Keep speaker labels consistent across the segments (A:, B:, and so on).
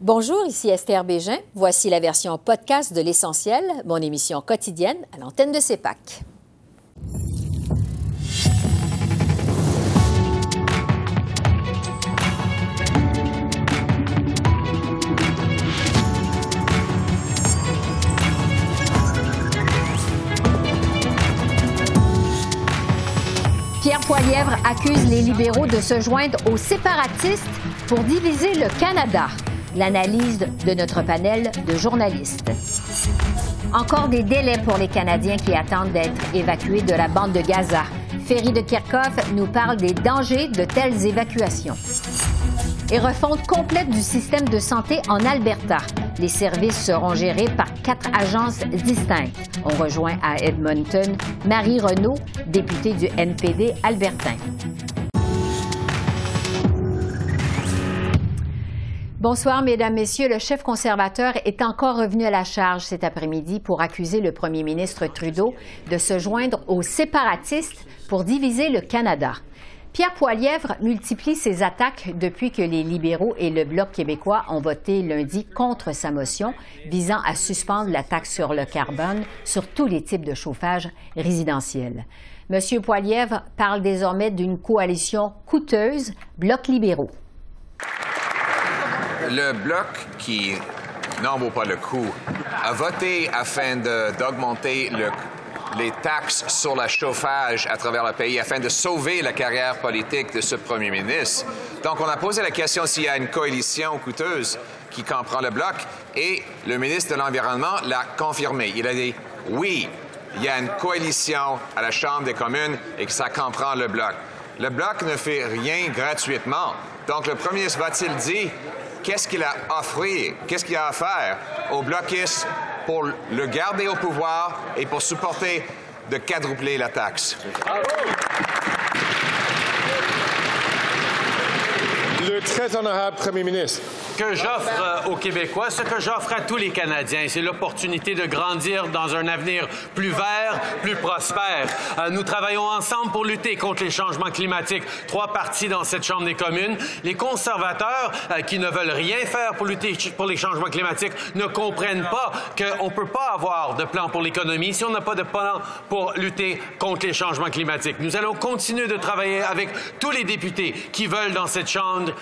A: Bonjour, ici Esther Bégin. Voici la version podcast de L'Essentiel, mon émission quotidienne à l'antenne de CEPAC. Pierre Poilièvre accuse les libéraux de se joindre aux séparatistes pour diviser le Canada l'analyse de notre panel de journalistes. Encore des délais pour les Canadiens qui attendent d'être évacués de la bande de Gaza. Ferry de Kirchhoff nous parle des dangers de telles évacuations. Et refonte complète du système de santé en Alberta. Les services seront gérés par quatre agences distinctes. On rejoint à Edmonton Marie Renault, députée du NPD albertain. Bonsoir, Mesdames, Messieurs. Le chef conservateur est encore revenu à la charge cet après-midi pour accuser le premier ministre Trudeau de se joindre aux séparatistes pour diviser le Canada. Pierre Poilièvre multiplie ses attaques depuis que les libéraux et le Bloc québécois ont voté lundi contre sa motion visant à suspendre la taxe sur le carbone sur tous les types de chauffage résidentiel. Monsieur Poilièvre parle désormais d'une coalition coûteuse Bloc libéraux
B: le bloc qui n'en vaut pas le coup a voté afin d'augmenter les taxes sur le chauffage à travers le pays afin de sauver la carrière politique de ce premier ministre. Donc, on a posé la question s'il y a une coalition coûteuse qui comprend le bloc et le ministre de l'Environnement l'a confirmé. Il a dit oui, il y a une coalition à la Chambre des communes et que ça comprend le bloc. Le bloc ne fait rien gratuitement. Donc, le premier ministre va-t-il dire qu'est-ce qu'il a offert, qu'est-ce qu'il a à faire aux bloquistes pour le garder au pouvoir et pour supporter de quadrupler la taxe?
C: Très honorable Premier ministre
D: que j'offre euh, aux Québécois, ce que j'offre à tous les Canadiens, c'est l'opportunité de grandir dans un avenir plus vert, plus prospère. Euh, nous travaillons ensemble pour lutter contre les changements climatiques. Trois partis dans cette Chambre des communes. Les conservateurs, euh, qui ne veulent rien faire pour lutter pour les changements climatiques, ne comprennent pas qu'on ne peut pas avoir de plan pour l'économie si on n'a pas de plan pour lutter contre les changements climatiques. Nous allons continuer de travailler avec tous les députés qui veulent dans cette Chambre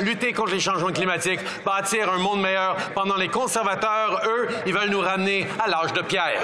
D: lutter contre les changements climatiques bâtir un monde meilleur pendant les conservateurs, eux, ils veulent nous ramener à l'âge de pierre.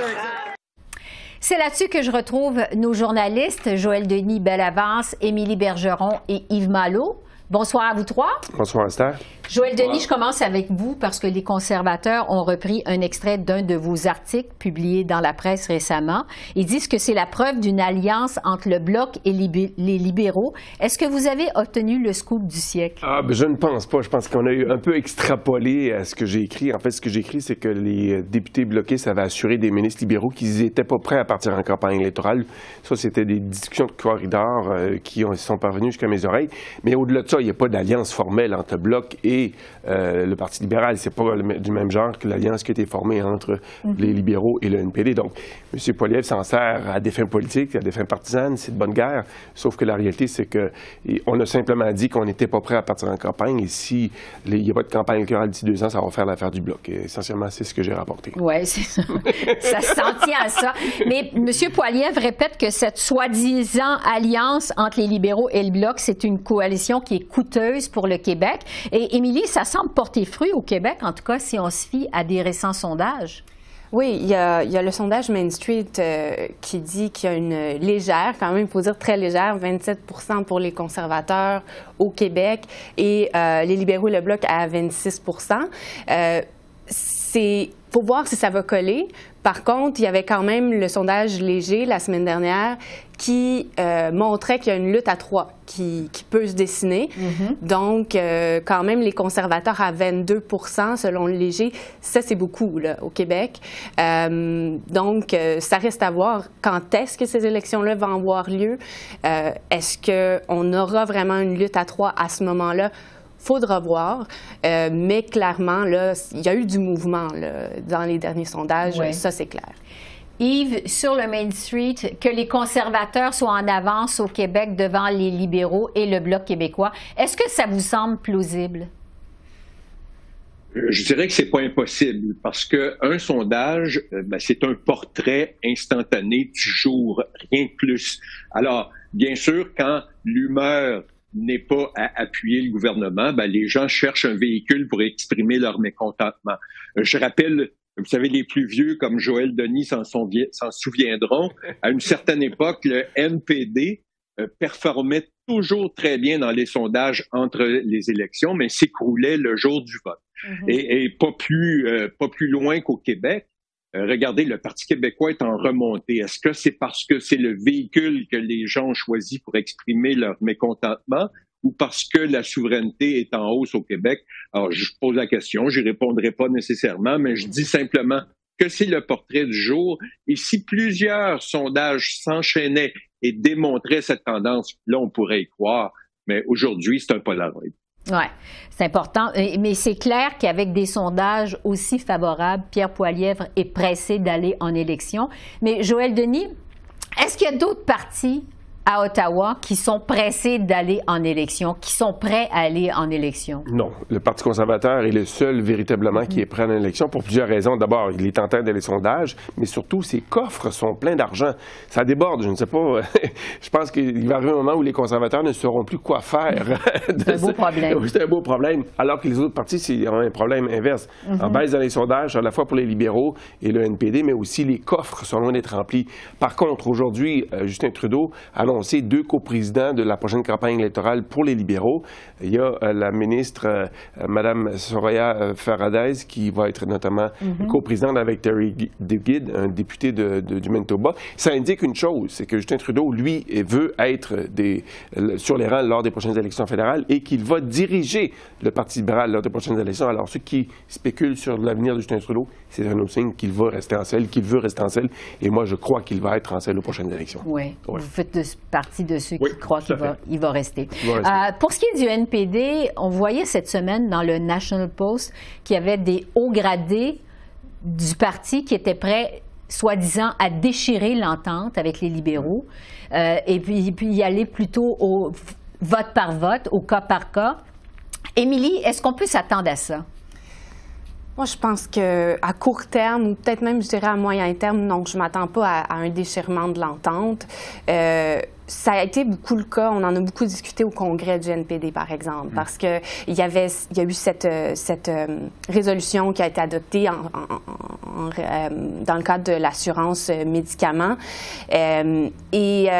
A: C'est là-dessus que je retrouve nos journalistes, Joël Denis Bellavance, Émilie Bergeron et Yves Malo. Bonsoir à vous trois.
C: Bonsoir, Esther.
A: Joël Denis, je commence avec vous parce que les conservateurs ont repris un extrait d'un de vos articles publiés dans la presse récemment. Ils disent que c'est la preuve d'une alliance entre le Bloc et les libéraux. Est-ce que vous avez obtenu le scoop du siècle?
C: Ah, ben, je ne pense pas. Je pense qu'on a eu un peu extrapolé à ce que j'ai écrit. En fait, ce que j'ai écrit, c'est que les députés bloqués avaient assuré des ministres libéraux qu'ils n'étaient pas prêts à partir en campagne électorale. Ça, c'était des discussions de corridor euh, qui sont parvenues jusqu'à mes oreilles. Mais au-delà de ça, il n'y a pas d'alliance formelle entre Bloc et euh, le Parti libéral. C'est pas du même genre que l'alliance qui a été formée entre mhm. les libéraux et le NPD. Donc, M. Poiliev s'en sert à des fins politiques, à des fins partisanes, c'est de bonne guerre. Sauf que la réalité, c'est qu'on a simplement dit qu'on n'était pas prêt à partir en campagne. Et si il n'y a pas de campagne électorale d'ici deux ans, ça va faire l'affaire du bloc. Et essentiellement, c'est ce que j'ai rapporté.
A: Oui, c'est ça. ça se tient à ça. Mais M. Poiliev répète que cette soi-disant alliance entre les libéraux et le bloc, c'est une coalition qui est coûteuse pour le Québec. Et Ça semble porter fruit au Québec, en tout cas si on se fie à des récents sondages.
E: Oui, il y, a, le sondage Main Street euh, qui dit qu'il y a une légère, quand même, il faut dire très légère, 27 pour les conservateurs au Québec et euh, les libéraux et le Bloc à 26 euh, C'est faut voir si ça va coller. Par contre, il y avait quand même le sondage léger la semaine dernière qui euh, montrait qu'il y a une lutte à trois qui, peut se dessiner. Mm-hmm. Donc, euh, quand même, les conservateurs à 22% selon le léger, ça, c'est beaucoup là, au Québec. Euh, donc, ça reste à voir quand est-ce que ces élections-là vont avoir lieu. est-ce qu'on aura vraiment une lutte à trois à ce moment-là? faudra voir. Euh, mais clairement, là, il y a eu du mouvement dans les derniers sondages. Ça, c'est clair.
A: Yves, sur le Main Street, que les conservateurs soient en avance au Québec devant les libéraux et le Bloc québécois, est-ce que ça vous semble plausible?
F: Je dirais que c'est pas impossible parce que un sondage, euh, ben, c'est un portrait instantané du jour, rien de plus. Alors, bien sûr, quand l'humeur n'est pas à appuyer le gouvernement, ben, les gens cherchent un véhicule pour exprimer leur mécontentement. Euh, je rappelle vous savez, les plus vieux comme Joël Denis s'en souviendront. À une certaine époque, le NPD euh, performait toujours très bien dans les sondages entre les élections, mais s'écroulait le jour du vote. Mhm. et, pas plus euh, pas plus loin qu'au Québec. Euh, regardez, le Parti québécois est en remontée. Est-ce que c'est parce que c'est le véhicule que les gens ont choisi pour exprimer leur mécontentement? Ou parce que la souveraineté est en hausse au Québec? Alors, je pose la question, j'y répondrai pas nécessairement, mais je dis simplement que c'est le portrait du jour. Et si plusieurs sondages s'enchaînaient et démontraient cette tendance, là, on pourrait y croire. Mais aujourd'hui, c'est un Polaroid.
A: Oui, c'est important. Mais c'est clair qu'avec des sondages aussi favorables, Pierre Poilièvre est pressé d'aller en élection. Mais Joël Denis, est-ce qu'il y a d'autres partis à Ottawa qui sont pressés d'aller en élection, qui sont prêts à aller en élection?
C: Non. Le Parti conservateur est le seul véritablement qui est prêt à l'élection pour plusieurs raisons. D'abord, il est en train d'aller sondages, mais surtout, ses coffres sont pleins d'argent. Ça déborde, je ne sais pas. je pense qu'il va arriver un moment où les conservateurs ne sauront plus quoi faire.
A: C'est un beau problème.
C: C'est un beau problème. Alors que les autres partis, ont un problème inverse. En mhm. baisse dans les sondages, à la fois pour les libéraux et le NPD, mais aussi les coffres sont loin d'être remplis. Par contre, aujourd'hui, euh, Justin Trudeau a annoncé deux coprésidents de la prochaine campagne électorale pour les libéraux. Il y a euh, la ministre, euh, euh, Mme Soraya Faradez, qui va être notamment mhm. coprésidente avec Terry DeGid, un député du Manitoba. Ça indique une chose, c'est que Justin Trudeau, lui, veut être sur les rangs lors des prochaines élections fédérales et qu'il va diriger le Parti libéral lors des prochaines élections. Alors, ceux qui spéculent sur l'avenir de Justin Trudeau, c'est un autre signe qu'il va rester en selle, qu'il veut rester en selle. Et moi, je crois qu'il va être en selle aux prochaines élections.
A: Oui. Vous faites partie de ceux qui croient qu'il va, il va, rester. Euh, pour ce qui est du NPD, on voyait cette semaine dans le National Post qu'il y avait des hauts gradés du parti qui étaient prêts soi-disant à déchirer l'entente avec les libéraux euh, et puis, puis y aller plutôt au vote par vote, au cas par cas. Émilie, est-ce qu'on peut s'attendre à ça?
E: Moi, je pense que à court terme, ou peut-être même, je dirais à moyen terme, non, je m'attends pas à, un déchirement de l'entente. Euh, ça a été beaucoup le cas. On en a beaucoup discuté au congrès du NPD, par exemple, mm. parce que il y avait, il y a eu cette, euh, cette euh, résolution qui a été adoptée en, dans le cadre de l'assurance médicaments. et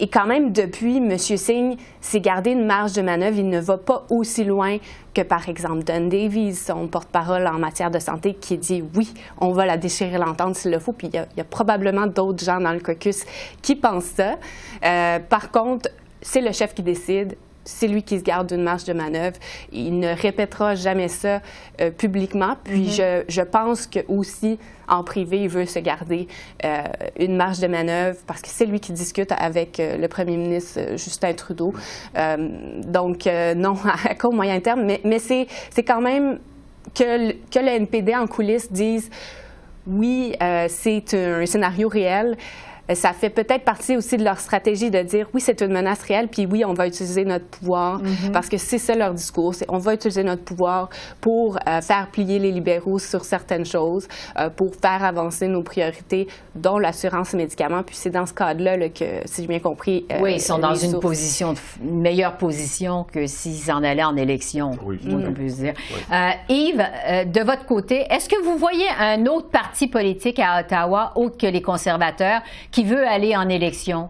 E: et quand même, depuis, M. Singh s'est gardé une marge de manœuvre. Il ne va pas aussi loin que, par exemple, Don Davies, son porte-parole en matière de santé, qui dit oui, on va la déchirer l'entente s'il le faut. Puis il y, a, probablement d'autres gens dans le caucus qui pensent ça. Euh, par contre, c'est le chef qui décide c'est lui qui se garde une marge de manœuvre. Il ne répétera jamais ça euh, publiquement. Puis mm-hmm. je, je, pense que aussi en privé, il veut se garder euh, une marge de manœuvre parce que c'est lui qui discute avec euh, le premier ministre Justin Trudeau. donc non, à court moyen terme, mais, mais c'est quand même que, que le NPD en coulisses dise oui, c'est un scénario réel. Euh, ça fait peut-être partie aussi de leur stratégie de dire oui, c'est une menace réelle, puis oui, on va utiliser notre pouvoir, mhm. parce que c'est ça leur discours, on va utiliser notre pouvoir pour euh, faire plier les libéraux sur certaines choses, euh, pour faire avancer nos priorités, dont l'assurance médicaments. Puis c'est dans ce cadre-là que, si j'ai bien compris,
A: oui, ils sont dans une position, une meilleure position que s'ils en allaient en élection, oui, on peut dire. Yves, de votre côté, est-ce que vous voyez un autre parti politique à Ottawa, autre que les conservateurs, qui veut aller en élection?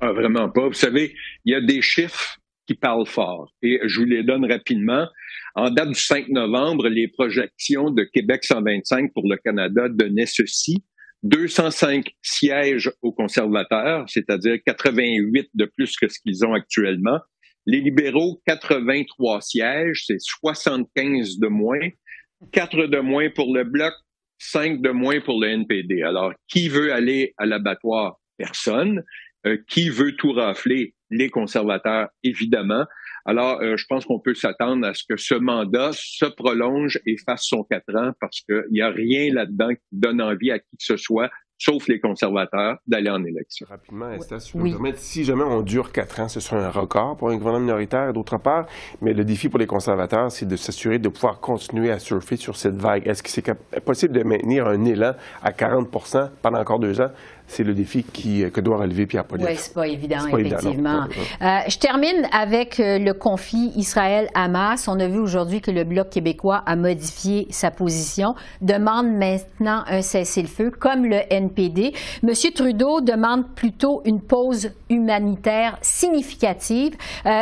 F: Ah, vraiment pas. Vous savez, il y a des chiffres qui parlent fort et je vous les donne rapidement. En date du 5 novembre, les projections de Québec 125 pour le Canada donnaient ceci. 205 sièges aux conservateurs, c'est-à-dire 88 de plus que ce qu'ils ont actuellement. Les libéraux, 83 sièges, c'est 75 de moins. 4 de moins pour le Bloc, cinq de moins pour le NPD. Alors, qui veut aller à l'abattoir? Personne. Euh, qui veut tout rafler? Les conservateurs, évidemment. Alors, euh, je pense qu'on peut s'attendre à ce que ce mandat se prolonge et fasse son quatre ans parce qu'il n'y a rien là-dedans qui donne envie à qui que ce soit sauf les conservateurs, d'aller en élection.
C: Rapidement, Esther, si, oui. si jamais on dure quatre ans, ce sera un record pour un gouvernement minoritaire, d'autre part, mais le défi pour les conservateurs, c'est de s'assurer de pouvoir continuer à surfer sur cette vague. Est-ce que c'est possible de maintenir un élan à 40% pendant encore deux ans? C'est le défi qui, euh, que doit relever Pierre Poilievre.
A: Oui, c'est pas évident, effectivement. Euh, je termine avec euh, le conflit Israël-Hamas. On a vu aujourd'hui que le Bloc québécois a modifié sa position, demande maintenant un cessez-le-feu, comme le NPD. Monsieur Trudeau demande plutôt une pause humanitaire significative.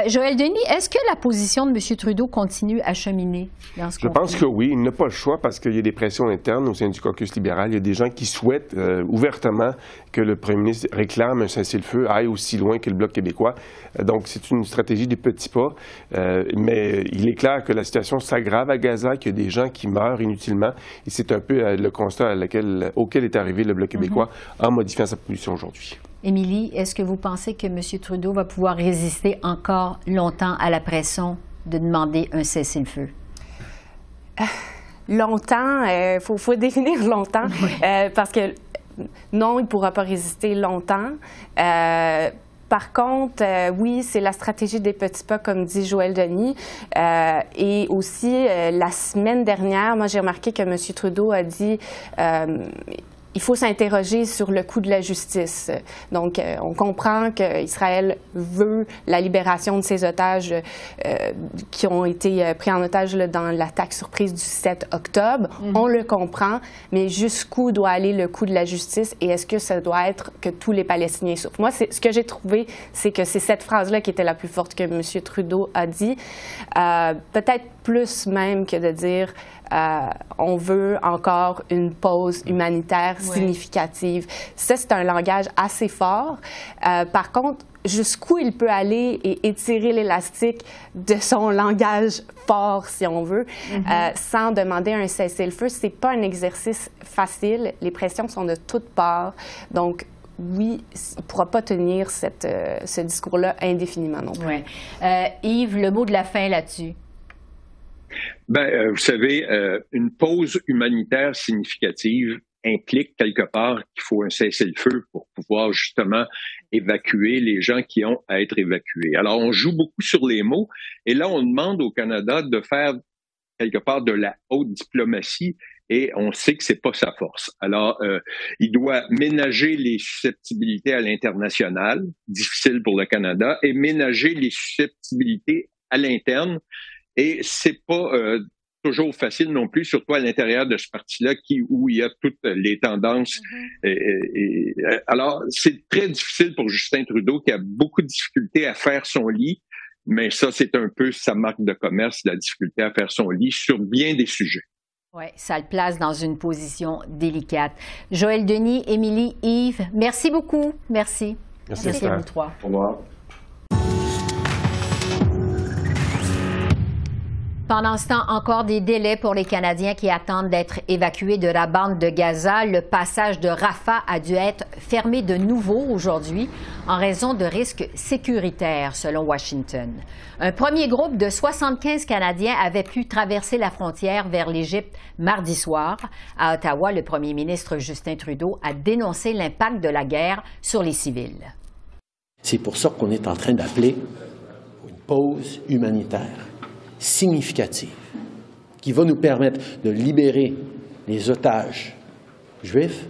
A: Joël Denis, est-ce que la position de Monsieur Trudeau continue à cheminer dans ce
C: Je pense que oui. Il n'a pas le choix parce qu'il y a des pressions internes au sein du caucus libéral. Il y a des gens qui souhaitent ouvertement que le premier ministre réclame un cessez-le-feu aille aussi loin que le Bloc québécois. Euh, donc, c'est une stratégie des petits pas. Euh, mais il est clair que la situation s'aggrave à Gaza, qu'il y a des gens qui meurent inutilement. Et c'est un peu euh, le constat auquel est arrivé le Bloc québécois mhm. en modifiant sa position aujourd'hui.
A: Émilie, est-ce que vous pensez que M. Trudeau va pouvoir résister encore longtemps à la pression de demander un cessez-le-feu?
E: longtemps, il faut, définir longtemps, parce que non, il ne pourra pas résister longtemps. Euh, par contre, euh, oui, c'est la stratégie des petits pas, comme dit Joël Denis. Euh, et aussi, la semaine dernière, moi, j'ai remarqué que M. Trudeau a dit il faut s'interroger sur le coût de la justice. Donc, euh, on comprend qu'Israël veut la libération de ses otages euh, qui ont été euh, pris en otage dans l'attaque surprise du 7 octobre. Mhm. On le comprend, mais jusqu'où doit aller le coût de la justice et est-ce que ça doit être que tous les Palestiniens souffrent? Moi, ce que j'ai trouvé, c'est que c'est cette phrase-là qui était la plus forte que M. Trudeau a dit. Peut-être plus même que de dire euh, on veut encore une pause humanitaire significative. Ça, c'est un langage assez fort. Euh, par contre, jusqu'où il peut aller et étirer l'élastique de son langage fort, si on veut, mm-hmm. euh, sans demander un cessez-le-feu, c'est pas un exercice facile. Les pressions sont de toutes parts. Donc, oui, il ne pourra pas tenir cette, ce discours-là indéfiniment non plus.
A: Yves, le mot de la fin là-dessus.
F: Ben, euh, vous savez, euh, une pause humanitaire significative implique quelque part qu'il faut un cessez-le-feu pour pouvoir justement évacuer les gens qui ont à être évacués. Alors, on joue beaucoup sur les mots et là, on demande au Canada de faire quelque part de la haute diplomatie et on sait que c'est pas sa force. Alors, euh, il doit ménager les susceptibilités à l'international, difficile pour le Canada, et ménager les susceptibilités à l'interne, et c'est pas euh, toujours facile non plus, surtout à l'intérieur de ce parti-là, qui où il y a toutes les tendances. Mm-hmm. alors, c'est très difficile pour Justin Trudeau, qui a beaucoup de difficultés à faire son lit. Mais ça, c'est un peu sa marque de commerce, la difficulté à faire son lit sur bien des sujets.
A: Oui, ça le place dans une position délicate. Joël Denis, Émilie, Yves, merci beaucoup. Merci.
C: Merci, merci à vous
F: trois. Au revoir.
A: Pendant ce temps, encore des délais pour les Canadiens qui attendent d'être évacués de la bande de Gaza. Le passage de Rafah a dû être fermé de nouveau aujourd'hui en raison de risques sécuritaires, selon Washington. Un premier groupe de 75 Canadiens avait pu traverser la frontière vers l'Égypte mardi soir. À Ottawa, le premier ministre Justin Trudeau a dénoncé l'impact de la guerre sur les civils.
G: C'est pour ça qu'on est en train d'appeler une pause humanitaire significative qui va nous permettre de libérer les otages juifs,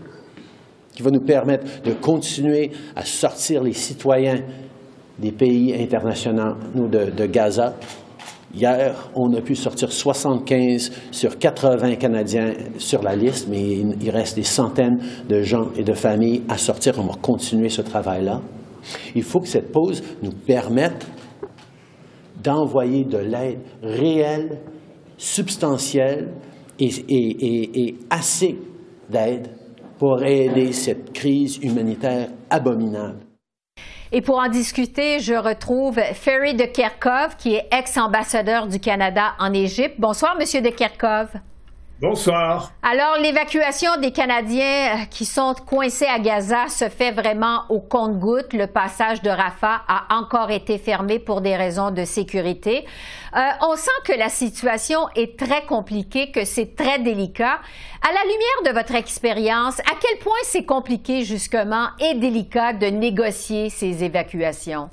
G: qui va nous permettre de continuer à sortir les citoyens des pays internationaux de, Gaza. Hier, on a pu sortir 75 sur 80 Canadiens sur la liste, mais il reste des centaines de gens et de familles à sortir. On va continuer ce travail-là. Il faut que cette pause nous permette d'envoyer de l'aide réelle, substantielle et, assez d'aide pour aider cette crise humanitaire abominable.
A: Et pour en discuter, je retrouve Ferry de Kerkov, qui est ex-ambassadeur du Canada en Égypte. Bonsoir, Monsieur de Kerkov.
H: Bonsoir.
A: Alors, l'évacuation des Canadiens euh, qui sont coincés à Gaza se fait vraiment au compte-goutte. Le passage de Rafah a encore été fermé pour des raisons de sécurité. Euh, on sent que la situation est très compliquée, que c'est très délicat. À la lumière de votre expérience, à quel point c'est compliqué justement et délicat de négocier ces évacuations?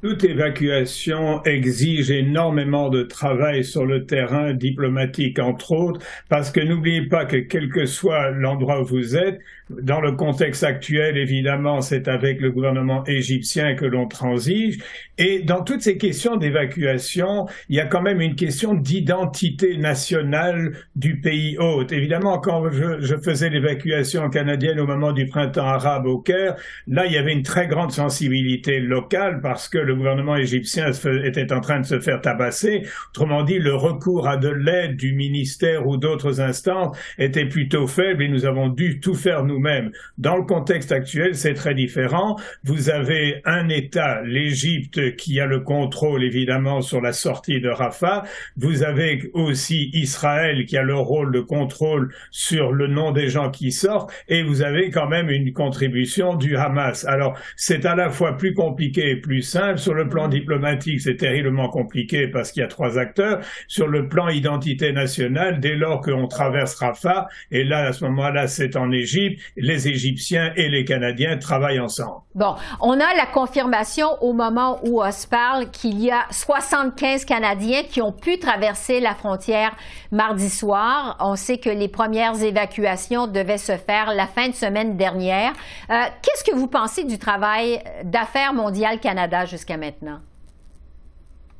H: Toute évacuation exige énormément de travail sur le terrain diplomatique, entre autres, parce que n'oubliez pas que quel que soit l'endroit où vous êtes, dans le contexte actuel, évidemment, c'est avec le gouvernement égyptien que l'on transige. Et dans toutes ces questions d'évacuation, il y a quand même une question d'identité nationale du pays hôte. Évidemment, quand je, faisais l'évacuation canadienne au moment du printemps arabe au Caire, là, il y avait une très grande sensibilité locale parce que le gouvernement égyptien était en train de se faire tabasser. Autrement dit, le recours à de l'aide du ministère ou d'autres instances était plutôt faible et nous avons dû tout faire nous même Dans le contexte actuel, c'est très différent. Vous avez un État, l'Égypte, qui a le contrôle évidemment sur la sortie de Rafah. Vous avez aussi Israël qui a le rôle de contrôle sur le nom des gens qui sortent. Et vous avez quand même une contribution du Hamas. Alors, c'est à la fois plus compliqué et plus simple. Sur le plan diplomatique, c'est terriblement compliqué parce qu'il y a trois acteurs. Sur le plan identité nationale, dès lors qu'on traverse Rafah, et là, à ce moment-là, c'est en Égypte, les Égyptiens et les Canadiens travaillent ensemble.
A: Bon, on a la confirmation au moment où on se parle qu'il y a 75 Canadiens qui ont pu traverser la frontière mardi soir. On sait que les premières évacuations devaient se faire la fin de semaine dernière. Euh, qu'est-ce que vous pensez du travail d'affaires mondiales Canada jusqu'à maintenant?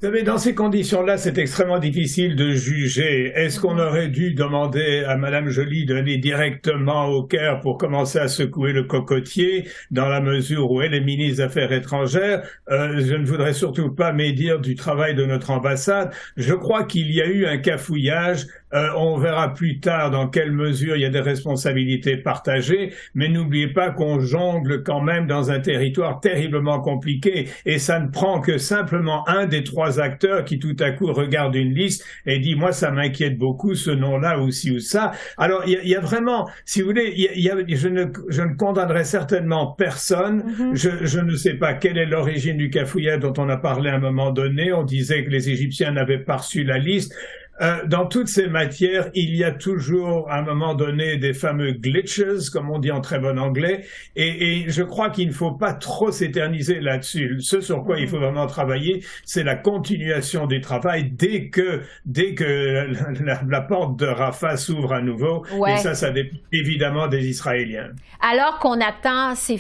H: Vous savez, dans ces conditions-là, c'est extrêmement difficile de juger. Est-ce qu'on aurait dû demander à Madame Joly d'aller directement au Caire pour commencer à secouer le cocotier, dans la mesure où elle est ministre des Affaires étrangères? Euh, Je ne voudrais surtout pas médire du travail de notre ambassade. Je crois qu'il y a eu un cafouillage euh, on verra plus tard dans quelle mesure il y a des responsabilités partagées, mais n'oubliez pas qu'on jongle quand même dans un territoire terriblement compliqué et ça ne prend que simplement un des trois acteurs qui tout à coup regarde une liste et dit moi ça m'inquiète beaucoup ce nom-là ou ci ou ça. Alors il y, a vraiment, si vous voulez, je, ne, je ne condamnerai certainement personne. Mm-hmm. je, je ne sais pas quelle est l'origine du cafouillat dont on a parlé à un moment donné. On disait que les Égyptiens n'avaient pas reçu la liste. Euh, dans toutes ces matières, il y a toujours, à un moment donné, des fameux glitches, comme on dit en très bon anglais, et, et je crois qu'il ne faut pas trop s'éterniser là-dessus. Ce sur quoi il faut vraiment travailler, c'est la continuation du travail dès que, dès que la, porte de Rafah s'ouvre à nouveau, et ça, ça dépend évidemment des Israéliens.
A: Alors qu'on attend ces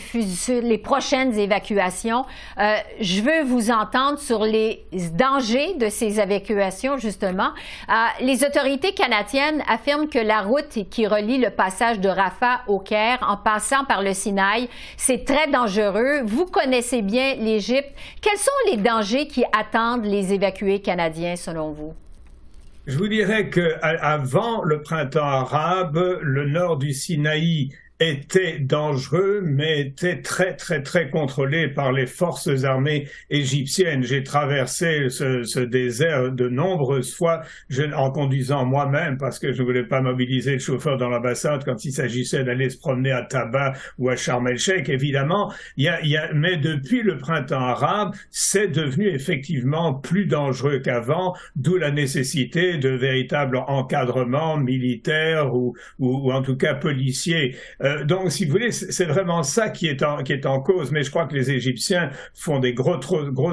A: les prochaines évacuations, euh, je veux vous entendre sur les dangers de ces évacuations, justement. Euh, les autorités canadiennes affirment que la route qui relie le passage de Rafah au Caire en passant par le Sinaï, c'est très dangereux. Vous connaissez bien l'Égypte. Quels sont les dangers qui attendent les évacués canadiens selon vous?
H: Je vous dirais qu'avant le printemps arabe, le nord du Sinaï était dangereux, mais était très, très, très contrôlé par les forces armées égyptiennes. J'ai traversé ce, ce, désert de nombreuses fois je, en conduisant moi-même parce que je ne voulais pas mobiliser le chauffeur dans l'ambassade quand il s'agissait d'aller se promener à Tabat ou à Sharm el-Sheikh, évidemment. Y a, y a, mais depuis le printemps arabe, c'est devenu effectivement plus dangereux qu'avant, d'où la nécessité de véritables encadrements militaires ou, ou, ou en tout cas policiers. Euh, donc, si vous voulez, c'est vraiment ça qui est, en, cause. Mais je crois que les Égyptiens font des gros,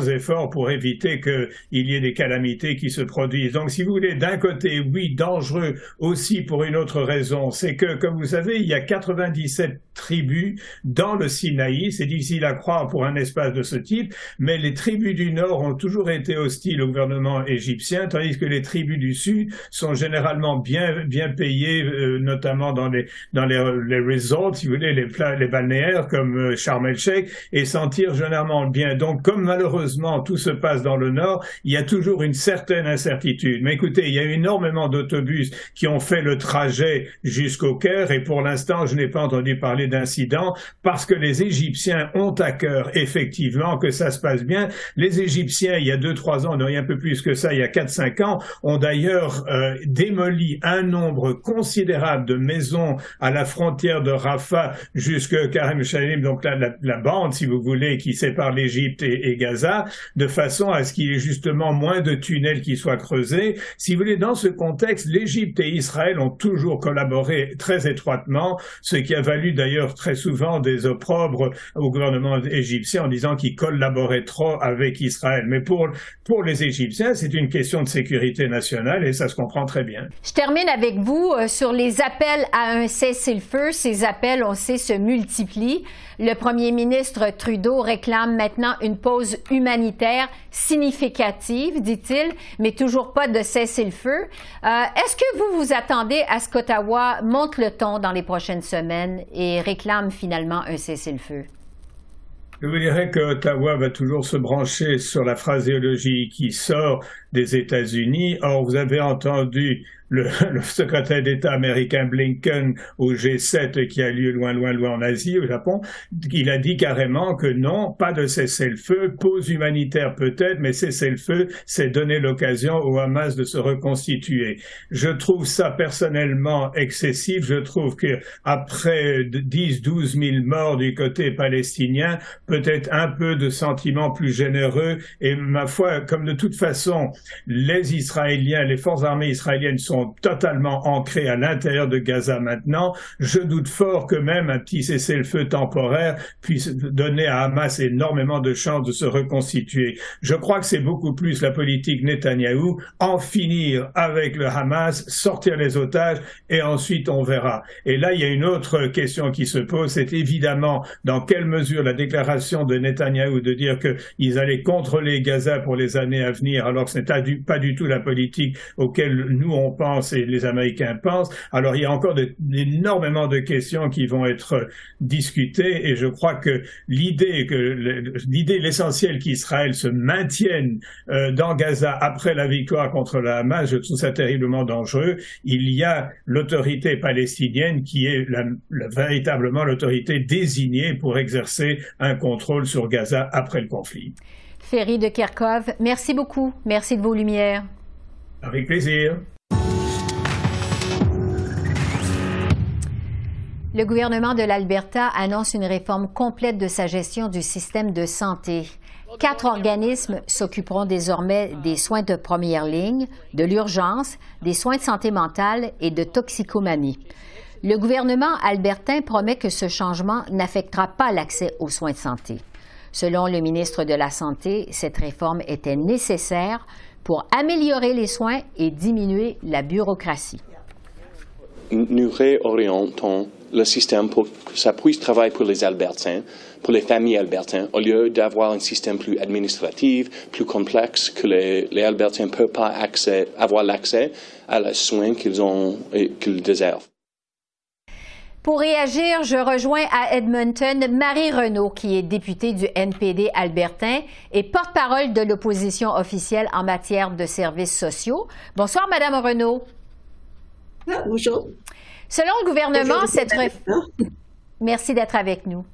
H: efforts pour éviter qu'il y ait des calamités qui se produisent. Donc, si vous voulez, d'un côté, oui, dangereux aussi pour une autre raison, c'est que, comme vous savez, il y a 97 tribus dans le Sinaï. C'est difficile à croire pour un espace de ce type, mais les tribus du Nord ont toujours été hostiles au gouvernement égyptien, tandis que les tribus du Sud sont généralement bien, bien payées, euh, notamment dans les, dans les, les les autres, si vous voulez, les, les balnéaires comme euh, Sharm el-Sheikh et sentir généralement bien. Donc, comme malheureusement tout se passe dans le nord, il y a toujours une certaine incertitude. Mais écoutez, il y a énormément d'autobus qui ont fait le trajet jusqu'au Caire et pour l'instant, je n'ai pas entendu parler d'incident parce que les Égyptiens ont à cœur effectivement que ça se passe bien. Les Égyptiens, il y a deux, trois ans, non, il un peu plus que ça, il y a quatre, cinq ans, ont d'ailleurs euh, démoli un nombre considérable de maisons à la frontière de Rafah jusqu'à Karim Shalim, donc la, bande, si vous voulez, qui sépare l'Égypte et, et, Gaza, de façon à ce qu'il y ait justement moins de tunnels qui soient creusés. Si vous voulez, dans ce contexte, l'Égypte et Israël ont toujours collaboré très étroitement, ce qui a valu d'ailleurs très souvent des opprobres au gouvernement égyptien en disant qu'il collaborait trop avec Israël. Mais pour, pour les Égyptiens, c'est une question de sécurité nationale et ça se comprend très bien.
A: Je termine avec vous euh, sur les appels à un cessez-le-feu. Ces appels, on sait, se multiplient. Le premier ministre Trudeau réclame maintenant une pause humanitaire significative, dit-il, mais toujours pas de cessez-le-feu. Euh, est-ce que vous vous attendez à ce qu'Ottawa monte le ton dans les prochaines semaines et réclame finalement un cessez-le-feu?
H: Je vous dirais que Ottawa va toujours se brancher sur la phraséologie qui sort des États-Unis. Or, vous avez entendu le, secrétaire d'État américain Blinken au G7 qui a lieu loin, loin, loin en Asie, au Japon, il a dit carrément que non, pas de cessez-le-feu, pause humanitaire peut-être, mais cessez-le-feu, c'est donner l'occasion au Hamas de se reconstituer. Je trouve ça personnellement excessif. Je trouve que après 10, 12 000 morts du côté palestinien, peut-être un peu de sentiments plus généreux et ma foi, comme de toute façon, les Israéliens, les forces armées israéliennes sont totalement ancrés à l'intérieur de Gaza maintenant, je doute fort que même un petit cessez-le-feu temporaire puisse donner à Hamas énormément de chances de se reconstituer. Je crois que c'est beaucoup plus la politique Netanyahou, en finir avec le Hamas, sortir les otages et ensuite on verra. Et là, il y a une autre question qui se pose, c'est évidemment dans quelle mesure la déclaration de Netanyahou de dire qu'ils allaient contrôler Gaza pour les années à venir, alors que ce n'est pas du tout la politique auquel nous on pense et les Américains pensent. Alors il y a encore énormément de questions qui vont être discutées et je crois que l'idée l'essentiel qu'Israël se maintienne euh, dans Gaza après la victoire contre la Hamas, je trouve ça terriblement dangereux. Il y a l'autorité palestinienne qui est véritablement l'autorité désignée pour exercer un contrôle sur Gaza après le conflit.
A: Ferry de Kerkov, merci beaucoup. Merci de vos lumières.
H: Avec plaisir.
A: Le gouvernement de l'Alberta annonce une réforme complète de sa gestion du système de santé. Quatre organismes s'occuperont désormais des soins de première ligne, de l'urgence, des soins de santé mentale et de toxicomanie. Le gouvernement albertain promet que ce changement n'affectera pas l'accès aux soins de santé. Selon le ministre de la Santé, cette réforme était nécessaire pour améliorer les soins et diminuer la bureaucratie.
I: Nous réorientons le système pour que ça puisse travailler pour les Albertains, pour les familles albertaines, au lieu d'avoir un système plus administratif, plus complexe, que les, les Albertains ne peuvent pas avoir l'accès à les soins qu'ils qu'ils désirent.
A: Pour réagir, je rejoins à Edmonton Marie Renault, qui est députée du NPD albertain et porte-parole de l'opposition officielle en matière de services sociaux. Bonsoir, Madame Renault.
J: Ah, bonjour.
A: Selon le gouvernement, cette Merci d'être avec nous.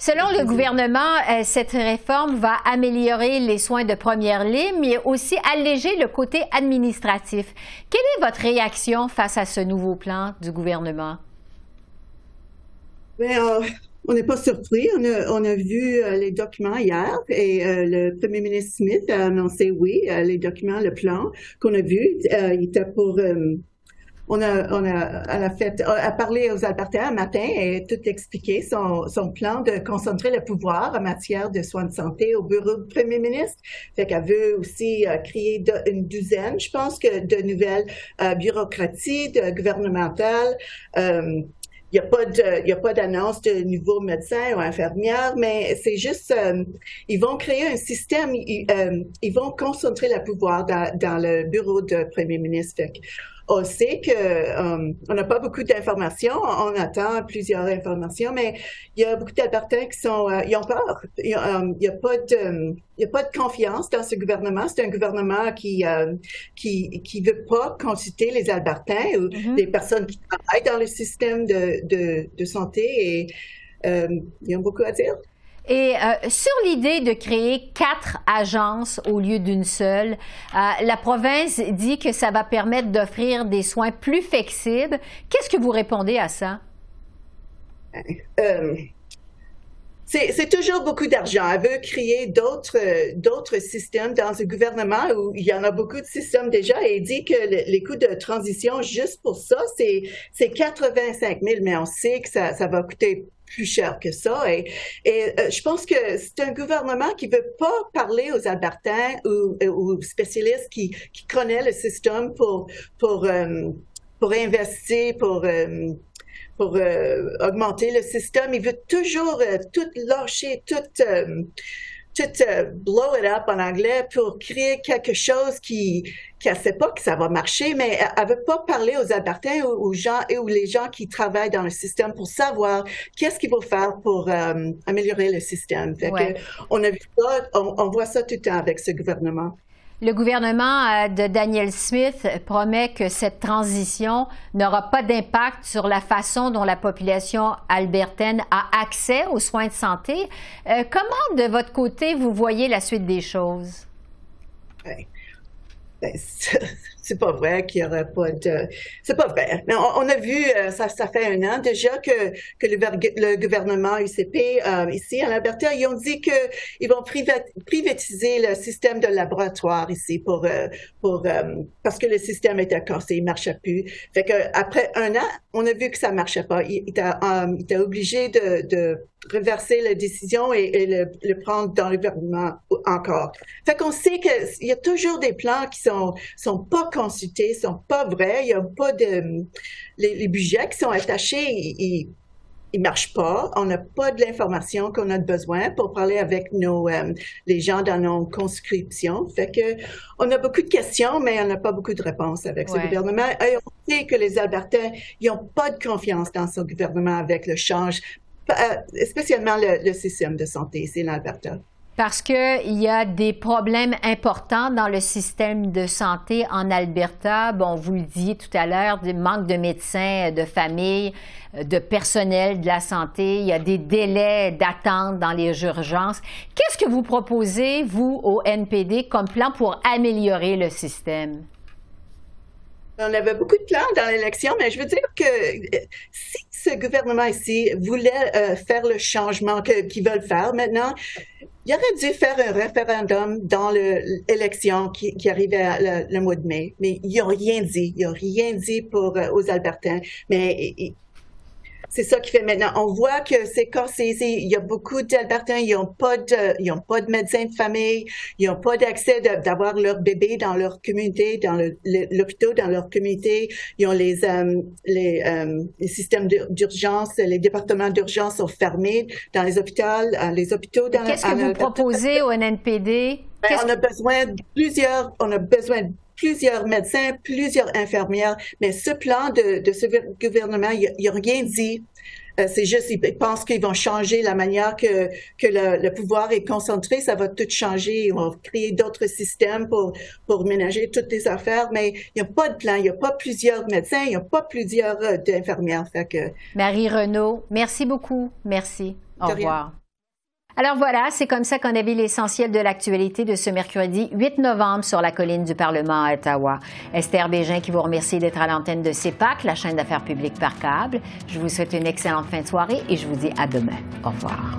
A: Selon le gouvernement, euh, cette réforme va améliorer les soins de première ligne, mais aussi alléger le côté administratif. Quelle est votre réaction face à ce nouveau plan du gouvernement?
J: Ben, euh, on n'est pas surpris. On a, vu euh, les documents hier et le premier ministre Smith a annoncé oui, les documents, le plan qu'on a vu. il était pour on a, on a, elle a fait, a parlé aux Albertains un matin et tout expliqué son, son plan de concentrer le pouvoir en matière de soins de santé au bureau du premier ministre. Fait qu'elle veut aussi euh, créer une douzaine, je pense de nouvelles euh, bureaucraties de, gouvernementales. Euh, il n'y a pas d'annonce de nouveaux médecins ou infirmières, mais c'est juste, euh, ils vont créer un système, ils, ils, vont concentrer le pouvoir dans, dans le bureau de premier ministre. On sait que euh, on n'a pas beaucoup d'informations. On attend plusieurs informations, mais il y a beaucoup d'Albertains qui sont, ils ont peur. Il n'y a, pas de, il y a pas de confiance dans ce gouvernement. C'est un gouvernement qui qui qui veut pas consulter les Albertains ou mm-hmm. les personnes qui travaillent dans le système de de, de santé et ils ont beaucoup à dire.
A: Et euh, sur l'idée de créer quatre agences au lieu d'une seule, euh, la province dit que ça va permettre d'offrir des soins plus flexibles. Qu'est-ce que vous répondez à ça?
J: Euh, c'est toujours beaucoup d'argent. Elle veut créer d'autres systèmes dans un gouvernement où il y en a beaucoup de systèmes déjà et dit que les coûts de transition juste pour ça, c'est 85 000, mais on sait que ça, ça va coûter plus cher que ça. Et, euh, je pense que c'est un gouvernement qui veut pas parler aux Albertains ou, aux spécialistes qui, connaissent le système pour pour euh, pour investir, pour euh, pour augmenter le système. Il veut toujours tout lâcher, tout tout blow it up en anglais pour créer quelque chose qui qui ne sait pas que ça va marcher, mais elle ne veut pas parler aux Albertains ou aux gens et ou les gens qui travaillent dans le système pour savoir qu'est-ce qu'il faut faire pour euh, améliorer le système. Fait on a vu ça, on, voit ça tout le temps avec ce gouvernement.
A: Le gouvernement euh, de Daniel Smith promet que cette transition n'aura pas d'impact sur la façon dont la population albertaine a accès aux soins de santé. Euh, comment, de votre côté, vous voyez la suite des choses?
J: Ben, c'est pas vrai qu'il y aurait pas de. C'est pas vrai. Mais on, a vu, euh, ça, ça fait un an déjà que, que le, gouvernement UCP euh, ici en Alberta, ils ont dit que ils vont privatiser le système de laboratoire ici pour euh, pour parce que le système était cassé, il marchait plus. Fait que après un an, on a vu que ça marchait pas. Il, il obligé de, reverser la décision et, le, le, prendre dans le gouvernement encore. Fait qu'on sait qu'il y a toujours des plans qui sont sont pas consultés, sont pas vrais. Il y a pas de les, budgets qui sont attachés, ils, ils marchent pas. On n'a pas de l'information qu'on a besoin pour parler avec nos euh, les gens dans nos conscriptions. Fait que on a beaucoup de questions, mais on n'a pas beaucoup de réponses avec ce gouvernement. Et on sait que les Albertains, ils n'ont pas de confiance dans ce gouvernement avec le change euh, spécialement le, système de santé c'est l'Alberta.
A: Parce qu'il y a des problèmes importants dans le système de santé en Alberta. Bon, vous le disiez tout à l'heure, des manque de médecins, de familles, de personnel de la santé. Il y a des délais d'attente dans les urgences. Qu'est-ce que vous proposez, vous, au NPD, comme plan pour améliorer le système?
J: On avait beaucoup de plans dans l'élection, mais je veux dire que si ce gouvernement ici voulait euh, faire le changement qu'ils veulent faire maintenant, il aurait dû faire un référendum dans l'élection qui, qui arrivait le, mois de mai, mais ils n'ont rien dit. Ils n'ont rien dit pour euh, aux Albertains. Mais c'est ça qui fait maintenant. On voit que c'est cassé. Il y a beaucoup d'Albertains, ils n'ont pas de, ils ont pas de médecin de famille, ils n'ont pas d'accès d'avoir leur bébé dans leur communauté, dans l'hôpital, dans leur communauté. Ils ont les, euh, les, euh, les, systèmes d'urgence, les départements d'urgence sont fermés dans les hôpitaux, euh, les hôpitaux dans
A: Qu'est-ce que vous proposez au NNPD?
J: Ben, on a besoin de plusieurs, on a besoin de plusieurs médecins, plusieurs infirmières, mais ce plan de, de ce gouvernement, il n'y a, rien dit. Euh, c'est juste, ils pensent qu'ils vont changer la manière que, que le, le, pouvoir est concentré. Ça va tout changer. Ils vont créer d'autres systèmes pour, pour ménager toutes les affaires. Mais il n'y a pas de plan. Il n'y a pas plusieurs médecins. Il n'y a pas plusieurs euh, infirmières. Fait que...
A: Marie Renaud, merci beaucoup. Merci. Au revoir. Alors voilà, c'est comme ça qu'on a vu l'essentiel de l'actualité de ce mercredi 8 novembre sur la colline du Parlement à Ottawa. Esther Bégin qui vous remercie d'être à l'antenne de CEPAC, la chaîne d'affaires publiques par câble. Je vous souhaite une excellente fin de soirée et je vous dis à demain. Au revoir.